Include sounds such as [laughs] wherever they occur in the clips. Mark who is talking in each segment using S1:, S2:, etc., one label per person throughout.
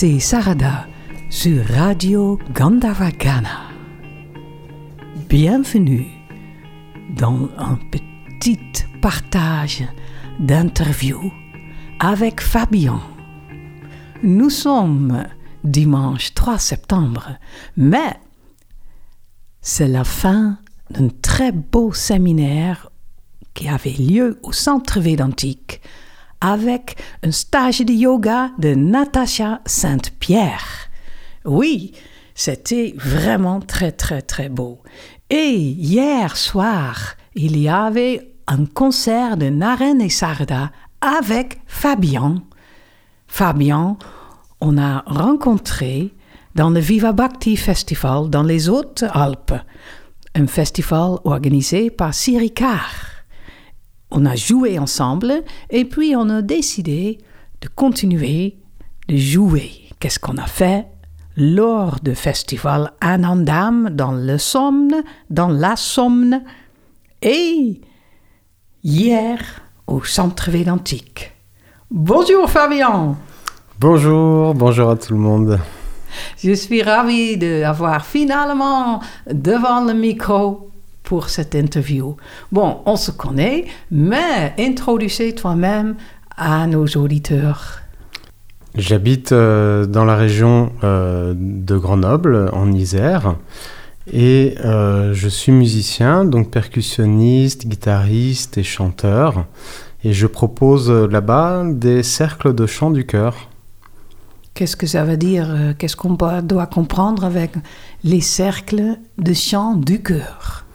S1: c'est Sarada sur Radio Gandavagana. Bienvenue dans un petit partage d'interviews avec Fabien. Nous sommes dimanche 3 septembre, mais c'est la fin d'un très beau séminaire qui avait lieu au Centre Védantique avec un stage de yoga de Natacha Sainte-Pierre. Oui, c'était vraiment très très très beau. Et hier soir, il y avait un concert de Naren et Sarda avec Fabien. Fabien, on a rencontré dans le Viva Bhakti Festival dans les Hautes-Alpes, un festival organisé par Sirikar on a joué ensemble et puis on a décidé de continuer de jouer. Qu'est-ce qu'on a fait? Lors du festival Anandam dans le Somme, dans la Somme et hier au Centre Védantique. Bonjour Fabien.
S2: Bonjour, bonjour à tout le monde.
S1: Je suis ravie d'avoir finalement devant le micro pour cette interview. Bon, on se connaît, mais introduisez toi-même à nos auditeurs.
S2: J'habite euh, dans la région euh, de Grenoble, en Isère, et euh, je suis musicien, donc percussionniste, guitariste et chanteur, et je propose là-bas des cercles de chant du cœur.
S1: Qu'est-ce que ça veut dire Qu'est-ce qu'on doit comprendre avec les cercles de chant du cœur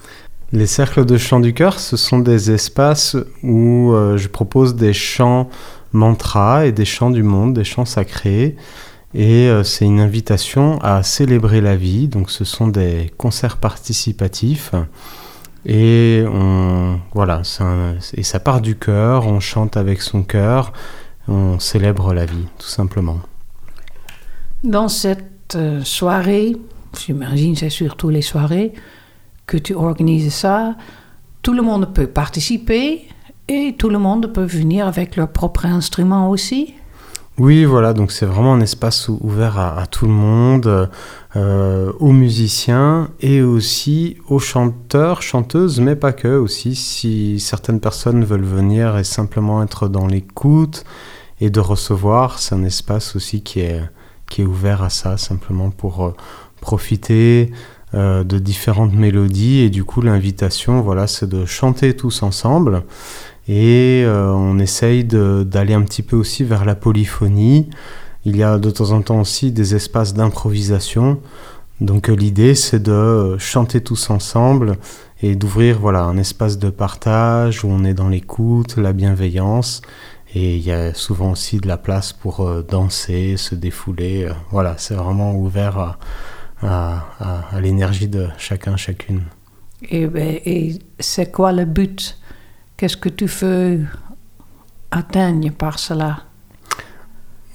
S2: les cercles de chant du cœur, ce sont des espaces où euh, je propose des chants mantras et des chants du monde, des chants sacrés. Et euh, c'est une invitation à célébrer la vie. Donc ce sont des concerts participatifs. Et voilà, et ça part du cœur, on chante avec son cœur, on célèbre la vie, tout simplement.
S1: Dans cette euh, soirée, j'imagine c'est surtout les soirées, que tu organises ça, tout le monde peut participer et tout le monde peut venir avec leur propre instrument aussi.
S2: Oui, voilà, donc c'est vraiment un espace ouvert à, tout le monde, euh, aux musiciens et aussi aux chanteurs, chanteuses, mais pas que aussi. Si certaines personnes veulent venir et simplement être dans l'écoute et de recevoir, c'est un espace aussi qui est, qui est ouvert à ça, simplement pour euh, profiter, euh, de différentes mélodies et du coup l'invitation voilà c'est de chanter tous ensemble et euh, on essaye d'aller un petit peu aussi vers la polyphonie. Il y a de temps en temps aussi des espaces d'improvisation. Donc euh, l'idée c'est de chanter tous ensemble et d'ouvrir voilà un espace de partage où on est dans l'écoute, la bienveillance et il y a souvent aussi de la place pour danser, se défouler. Voilà, c'est vraiment ouvert à, à, l'énergie de chacun, chacune.
S1: Ben, et, c'est quoi le but? Qu'est-ce que tu veux atteindre par cela?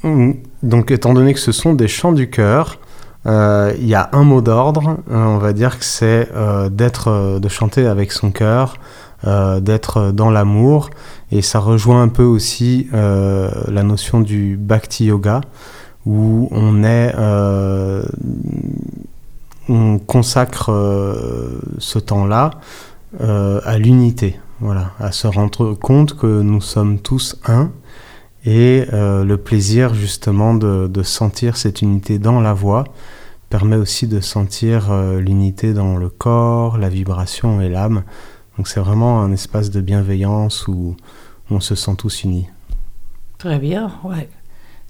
S2: Hum, Donc, étant donné que ce sont des chants du cœur, euh, il y a un mot d'ordre. Euh, on va dire que c'est euh, d'être, de chanter avec son cœur, d'être dans l'amour, et ça rejoint un peu aussi la notion du bhakti yoga où on est euh, on consacre euh, ce temps-là euh, à l'unité, voilà, à se rendre compte que nous sommes tous un et le plaisir justement de, de, sentir cette unité dans la voix permet aussi de sentir l'unité dans le corps, la vibration et l'âme. Donc c'est vraiment un espace de bienveillance où on se sent tous unis.
S1: Très bien, ouais.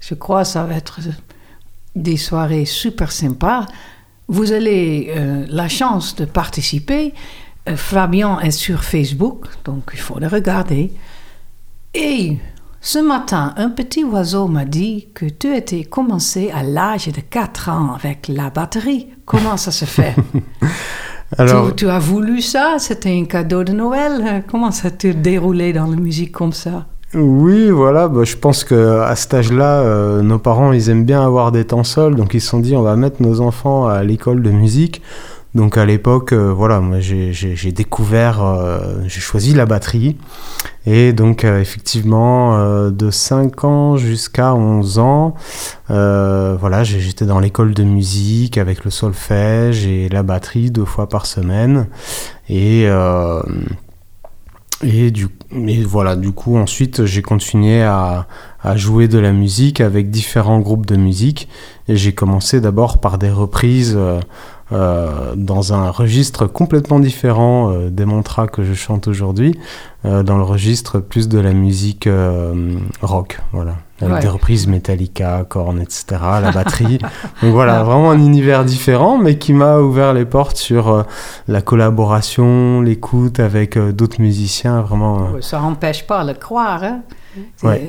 S1: Je crois que ça va être des soirées super sympas. Vous avez euh, la chance de participer. Euh, Fabien est sur Facebook, donc il faut le regarder. Et ce matin, un petit oiseau m'a dit que tu étais commencé à l'âge de 4 ans avec la batterie. Comment ça se fait? [laughs] Alors, tu, as voulu ça? C'était un cadeau de Noël? Comment ça s'est déroulé dans la musique comme ça?
S2: Oui, voilà, bah, je pense qu'à cet âge-là, euh, nos parents, ils aiment bien avoir des temps seuls, donc ils se sont dit, on va mettre nos enfants à l'école de musique. Donc à l'époque, voilà, moi j'ai découvert, j'ai choisi la batterie. Et donc effectivement, de 5 ans jusqu'à 11 ans, voilà, j'étais dans l'école de musique avec le solfège et la batterie deux fois par semaine. Et et, du, voilà, du coup, ensuite, j'ai continué à, à, jouer de la musique avec différents groupes de musique. Et j'ai commencé d'abord par des reprises euh, dans un registre complètement différent euh, des mantras que je chante aujourd'hui, euh, dans le registre plus de la musique euh, rock. Voilà avec des reprises Metallica, Korn, etc., la [laughs] batterie. Donc voilà, vraiment un univers différent, mais qui m'a ouvert les portes sur la collaboration, l'écoute avec d'autres musiciens, vraiment.
S1: Ça n'empêche pas de le croire, hein?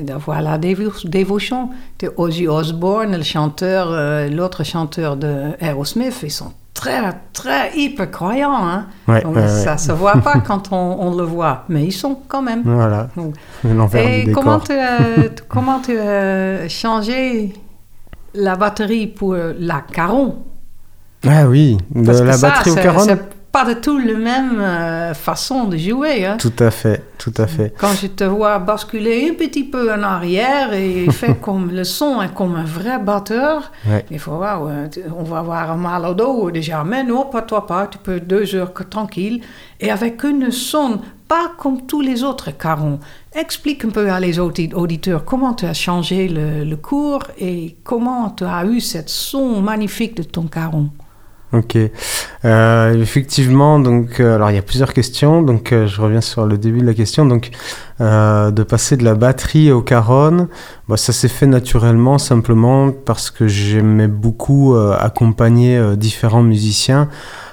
S1: d'avoir la dévotion de Ozzy Osbourne, le chanteur, l'autre chanteur de Aerosmith, ils sont très, très hyper croyants. Hein? ça ne se voit pas [laughs] quand on, le voit, mais ils sont quand même.
S2: Voilà.
S1: Et comment tu, as, [laughs] comment tu as changé la batterie pour la caron?
S2: Ah oui, de la batterie au caron?
S1: Pas du tout la même euh, façon de jouer. Hein.
S2: Tout à fait, tout à fait.
S1: Quand je te vois basculer un petit peu en arrière et [laughs] faire comme le son est comme un vrai batteur, il faut voir, on va avoir un mal au dos déjà, mais non, pas toi pas, tu peux deux heures tranquille et avec une son pas comme tous les autres carons. Explique un peu à les auditeurs comment tu as changé le, le cours et comment tu as eu cette son magnifique de ton caron.
S2: Ok. Euh, effectivement, donc, euh, alors il y a plusieurs questions. Donc, euh, je reviens sur le début de la question. Donc, de passer de la batterie au caron, bah, ça s'est fait naturellement, simplement parce que j'aimais beaucoup accompagner différents musiciens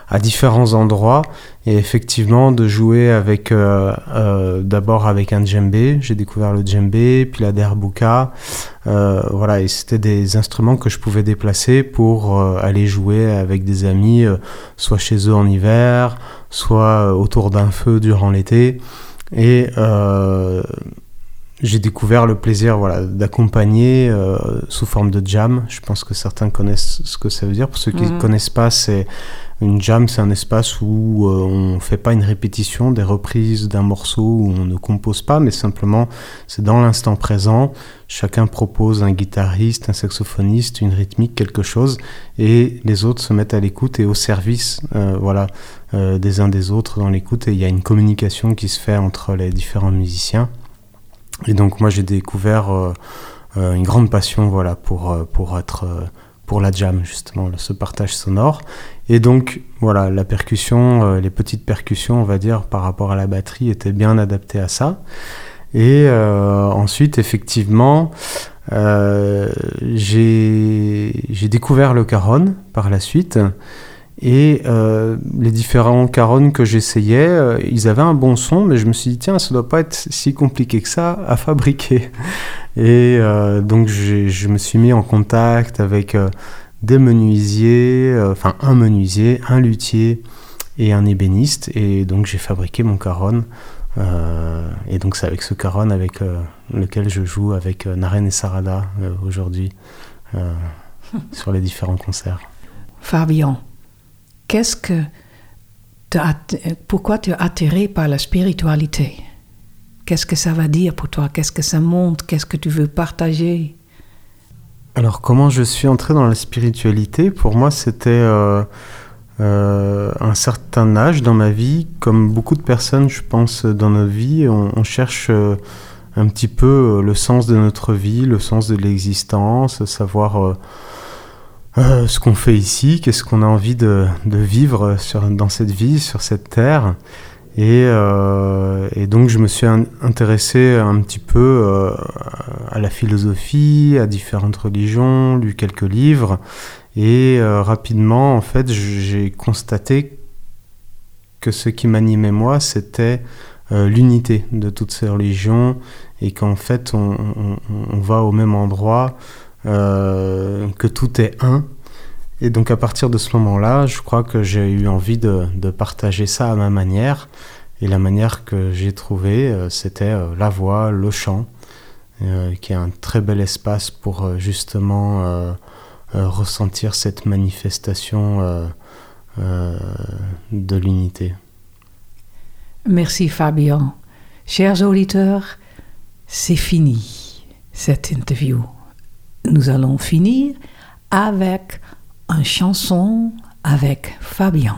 S2: à différents endroits et effectivement de jouer avec euh, euh, d'abord avec un djembé. J'ai découvert le djembé puis la derbuka. Euh, voilà et c'était des instruments que je pouvais déplacer pour aller jouer avec des amis soit chez eux en hiver soit autour d'un feu durant l'été. Et j'ai découvert le plaisir voilà, d'accompagner sous forme de jam. Je pense que certains connaissent ce que ça veut dire. Pour ceux qui ne mhm. connaissent pas, c'est une jam, c'est un espace où euh, on ne fait pas une répétition des reprises d'un morceau, où on ne compose pas, mais simplement c'est dans l'instant présent. Chacun propose un guitariste, un saxophoniste, une rythmique, quelque chose, et les autres se mettent à l'écoute et au service, euh, voilà, euh, des uns des autres dans l'écoute. Et il y a une communication qui se fait entre les différents musiciens. Et donc moi j'ai découvert une grande passion, voilà, pour pour être pour la jam, justement, ce partage sonore. Et donc, voilà, la percussion, euh, les petites percussions, on va dire, par rapport à la batterie, étaient bien adaptées à ça. Et euh, ensuite, effectivement, euh, j'ai découvert le caron par la suite. Et les différents carons que j'essayais, ils avaient un bon son, mais je me suis dit, tiens, ça doit pas être si compliqué que ça à fabriquer. [laughs] Et euh, donc je me suis mis en contact avec euh, des menuisiers, euh, enfin un menuisier, un luthier et un ébéniste. Et donc j'ai fabriqué mon caron. et donc c'est avec ce caron avec lequel je joue avec Naren et Sarada aujourd'hui [laughs] sur les différents concerts.
S1: Fabian, qu'est-ce que pourquoi tu es attiré par la spiritualité? Qu'est-ce que ça va dire pour toi? Qu'est-ce que ça montre? Qu'est-ce que tu veux partager?
S2: Alors, comment je suis entré dans la spiritualité? Pour moi, c'était euh, euh, un certain âge dans ma vie. Comme beaucoup de personnes, je pense, dans nos vies, on, cherche euh, un petit peu le sens de notre vie, le sens de l'existence, savoir... ce qu'on fait ici, qu'est-ce qu'on a envie de, vivre dans cette vie, sur cette terre. Euh, et, donc je me suis intéressé un petit peu euh, à la philosophie, à différentes religions, lu quelques livres, et euh, rapidement, en fait, j'ai constaté que ce qui m'animait moi, c'était l'unité de toutes ces religions, et qu'en fait, on, va au même endroit, que tout est un, et donc à partir de ce moment-là, je crois que j'ai eu envie de, partager ça à ma manière. Et la manière que j'ai trouvée, euh, c'était euh, la voix, le chant, euh, qui est un très bel espace pour justement ressentir cette manifestation de l'unité.
S1: Merci Fabien. Chers auditeurs, c'est fini cette interview. Nous allons finir avec une chanson avec Fabien.